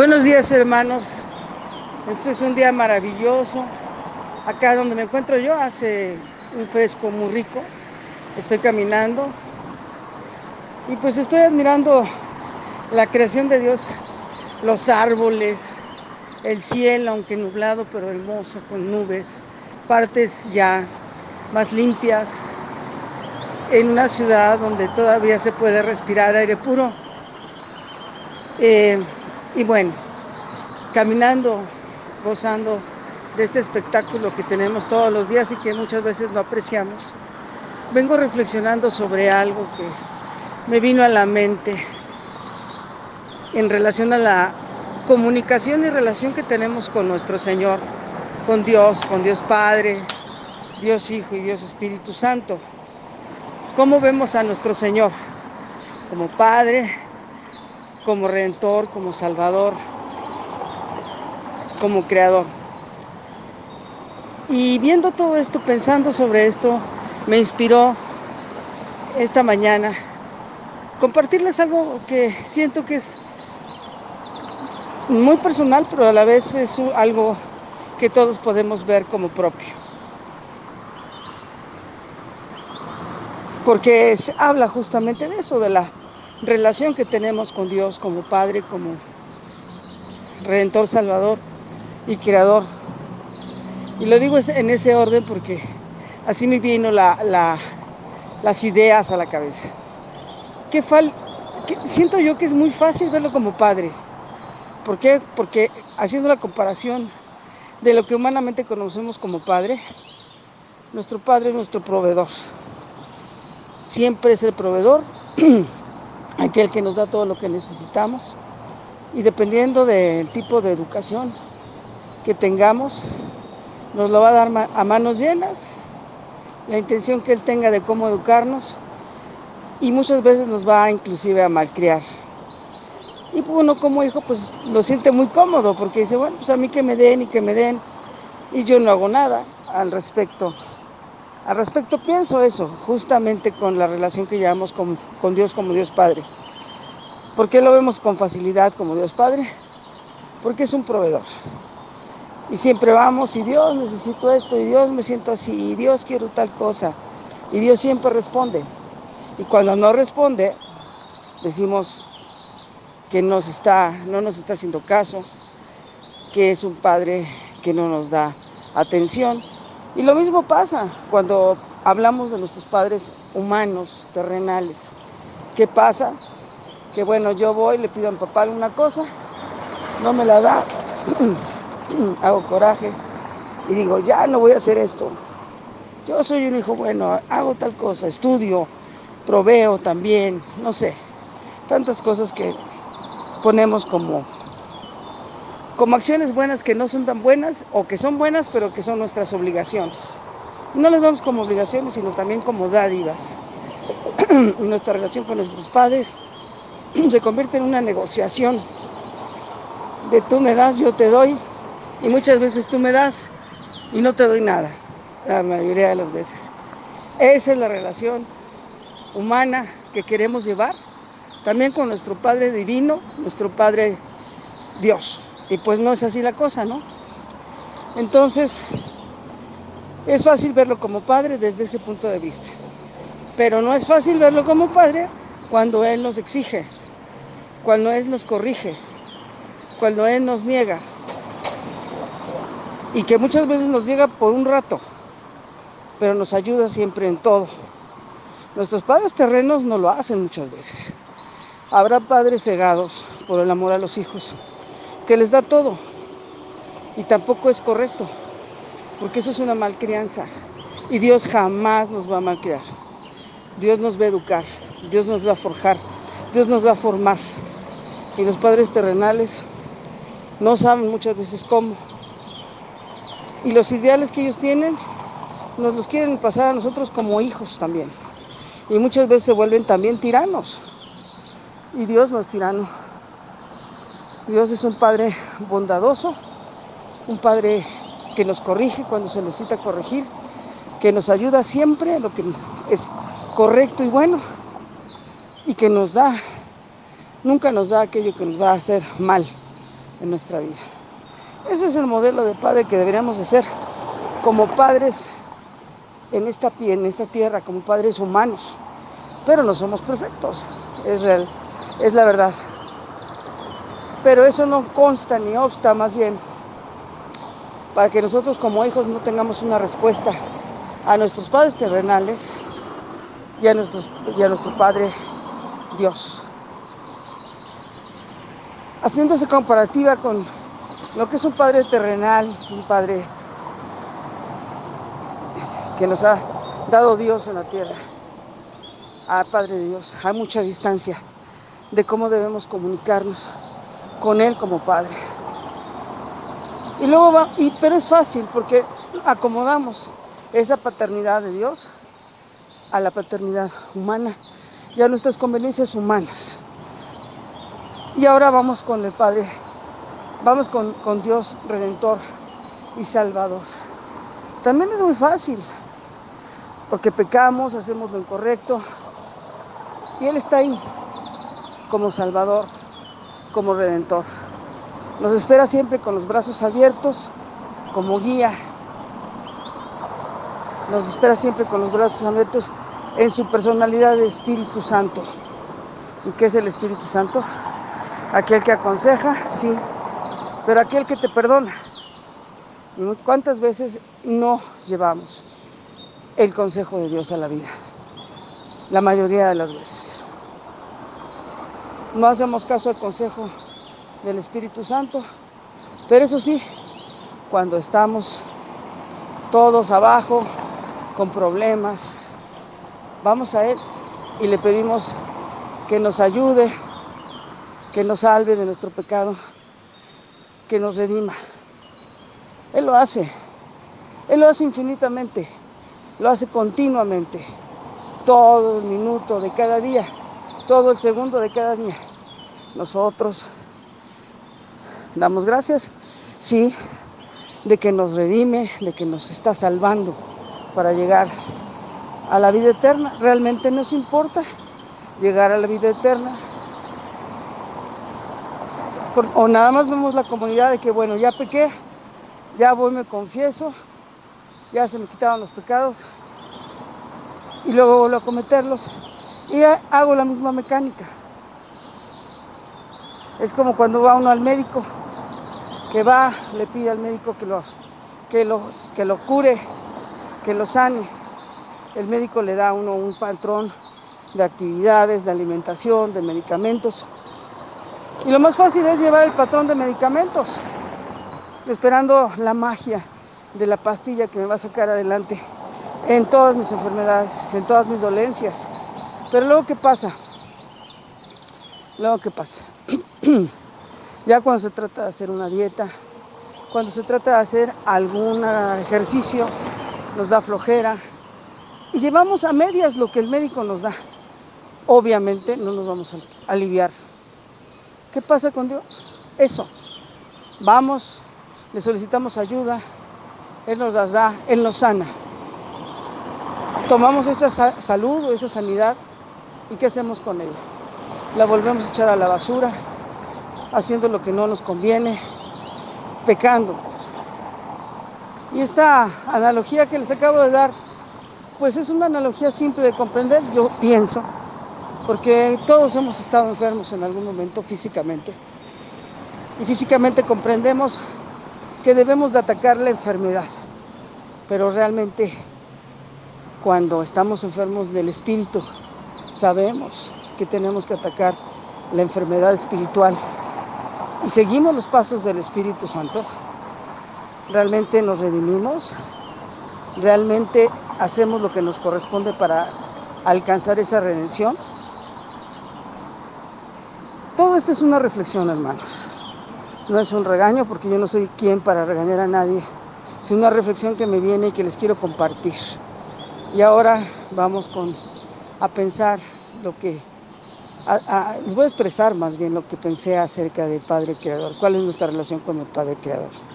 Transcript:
Buenos días hermanos, este es un día maravilloso. Acá donde me encuentro yo hace un fresco muy rico. Estoy caminando y pues estoy admirando la creación de Dios, los árboles, el cielo, aunque nublado pero hermoso, con nubes, partes ya más limpias, en una ciudad donde todavía se puede respirar aire puro. Eh, y bueno, caminando, gozando de este espectáculo que tenemos todos los días y que muchas veces no apreciamos, vengo reflexionando sobre algo que me vino a la mente en relación a la comunicación y relación que tenemos con nuestro Señor, con Dios, con Dios Padre, Dios Hijo y Dios Espíritu Santo. ¿Cómo vemos a nuestro Señor? Como Padre, como Redentor, como Salvador, como Creador. Y viendo todo esto, pensando sobre esto, me inspiró esta mañana compartirles algo que siento que es muy personal, pero a la vez es algo que todos podemos ver como propio. Porque se habla justamente de eso, de la relación que tenemos con Dios como Padre, como Redentor, Salvador y Creador. Y lo digo en ese orden porque así me vino las ideas a la cabeza. ¿Qué fal siento yo que es muy fácil verlo como Padre. ¿Por qué? Porque haciendo la comparación de lo que humanamente conocemos como Padre, nuestro Padre es nuestro proveedor. Siempre es el proveedor aquel que nos da todo lo que necesitamos y dependiendo del tipo de educación que tengamos, nos lo va a dar a manos llenas, la intención que Él tenga de cómo educarnos y muchas veces nos va inclusive a malcriar. Y uno como hijo pues lo siente muy cómodo porque dice, bueno, pues a mí que me den y que me den y yo no hago nada al respecto. Al respecto pienso eso, justamente con la relación que llevamos con, Dios como Dios Padre. ¿Por qué lo vemos con facilidad como Dios Padre? Porque es un proveedor. Y siempre vamos, y Dios necesito esto, y Dios me siento así, y Dios quiero tal cosa. Y Dios siempre responde. Y cuando no responde, decimos que nos está, no nos está haciendo caso, que es un padre que no nos da atención. Y lo mismo pasa cuando hablamos de nuestros padres humanos, terrenales. ¿Qué pasa? Que bueno, yo voy, le pido a mi papá alguna cosa, no me la da, hago coraje y digo, ya no voy a hacer esto. Yo soy un hijo bueno, hago tal cosa, estudio, proveo también, no sé, tantas cosas que ponemos como como acciones buenas que no son tan buenas o que son buenas pero que son nuestras obligaciones. No las vemos como obligaciones, sino también como dádivas. Nuestra relación con nuestros padres se convierte en una negociación de tú me das, yo te doy, y muchas veces tú me das y no te doy nada, la mayoría de las veces. Esa es la relación humana que queremos llevar, también con nuestro Padre Divino, nuestro Padre Dios. Y pues no es así la cosa, ¿no? Entonces, es fácil verlo como padre desde ese punto de vista. Pero no es fácil verlo como padre cuando Él nos exige, cuando Él nos corrige, cuando Él nos niega. Y que muchas veces nos llega por un rato, pero nos ayuda siempre en todo. Nuestros padres terrenos no lo hacen muchas veces. Habrá padres cegados por el amor a los hijos que les da todo. Y tampoco es correcto, porque eso es una malcrianza. Y Dios jamás nos va a malcriar. Dios nos va a educar, Dios nos va a forjar, Dios nos va a formar. Y los padres terrenales no saben muchas veces cómo. Y los ideales que ellos tienen nos los quieren pasar a nosotros como hijos también. Y muchas veces se vuelven también tiranos. Y Dios no es tirano. Dios es un Padre bondadoso, un Padre que nos corrige cuando se necesita corregir, que nos ayuda siempre en lo que es correcto y bueno, y que nos da, nunca nos da aquello que nos va a hacer mal, en nuestra vida. Ese es el modelo de padre que deberíamos de ser como padres en esta, en esta tierra, como padres humanos. Pero no somos perfectos, es real, es la verdad. Pero eso no consta ni obsta, más bien, para que nosotros como hijos no tengamos una respuesta a nuestros padres terrenales y a, a nuestro Padre Dios. Haciendo esa comparativa con lo que es un Padre terrenal, un Padre que nos ha dado Dios en la tierra, a Padre Dios, hay mucha distancia de cómo debemos comunicarnos con Él como Padre. Y luego va, y, pero es fácil porque acomodamos esa paternidad de Dios a la paternidad humana y a nuestras conveniencias humanas. Y ahora vamos con el Padre, vamos con, con Dios Redentor y Salvador. También es muy fácil, porque pecamos, hacemos lo incorrecto, y Él está ahí como Salvador, como Redentor. Nos espera siempre con los brazos abiertos, como guía. Nos espera siempre con los brazos abiertos en su personalidad de Espíritu Santo. ¿Y qué es el Espíritu Santo? Aquel que aconseja, sí, pero aquel que te perdona. ¿Cuántas veces no llevamos el consejo de Dios a la vida? La mayoría de las veces. No hacemos caso al consejo del Espíritu Santo, pero eso sí, cuando estamos todos abajo, con problemas, vamos a Él y le pedimos que nos ayude, que nos salve de nuestro pecado, que nos redima. Él lo hace, Él lo hace infinitamente, lo hace continuamente, todo el minuto de cada día, todo el segundo de cada día. Nosotros damos gracias, sí, de que nos redime, de que nos está salvando para llegar a la vida eterna. Realmente nos importa llegar a la vida eterna. O nada más vemos la comunidad de que, bueno, ya pequé, ya voy, me confieso, ya se me quitaron los pecados y luego vuelvo a cometerlos y hago la misma mecánica. Es como cuando va uno al médico, que va, le pide al médico que lo, que que lo cure, que lo sane el médico le da a uno un patrón de actividades, de alimentación, de medicamentos. Y lo más fácil es llevar el patrón de medicamentos, esperando la magia de la pastilla que me va a sacar adelante en todas mis enfermedades, en todas mis dolencias. Pero luego, ¿qué pasa? Luego, ¿qué pasa? ya cuando se trata de hacer una dieta, cuando se trata de hacer algún ejercicio, nos da flojera, y llevamos a medias lo que el médico nos da. Obviamente no nos vamos a aliviar. ¿Qué pasa con Dios? Eso. Vamos, le solicitamos ayuda, Él nos las da, Él nos sana. Tomamos esa salud o esa sanidad y ¿qué hacemos con ella? La volvemos a echar a la basura, haciendo lo que no nos conviene, pecando. Y esta analogía que les acabo de dar pues es una analogía simple de comprender, yo pienso, porque todos hemos estado enfermos en algún momento físicamente. Y físicamente comprendemos que debemos de atacar la enfermedad, pero realmente cuando estamos enfermos del espíritu, sabemos que tenemos que atacar la enfermedad espiritual y seguimos los pasos del Espíritu Santo. Realmente nos redimimos, realmente hacemos lo que nos corresponde para alcanzar esa redención? Todo esto es una reflexión, hermanos. No es un regaño porque yo no soy quien para regañar a nadie. Es una reflexión que me viene y que les quiero compartir. Y ahora vamos con, a pensar lo que... les voy a expresar más bien lo que pensé acerca del Padre Creador. ¿Cuál es nuestra relación con el Padre Creador?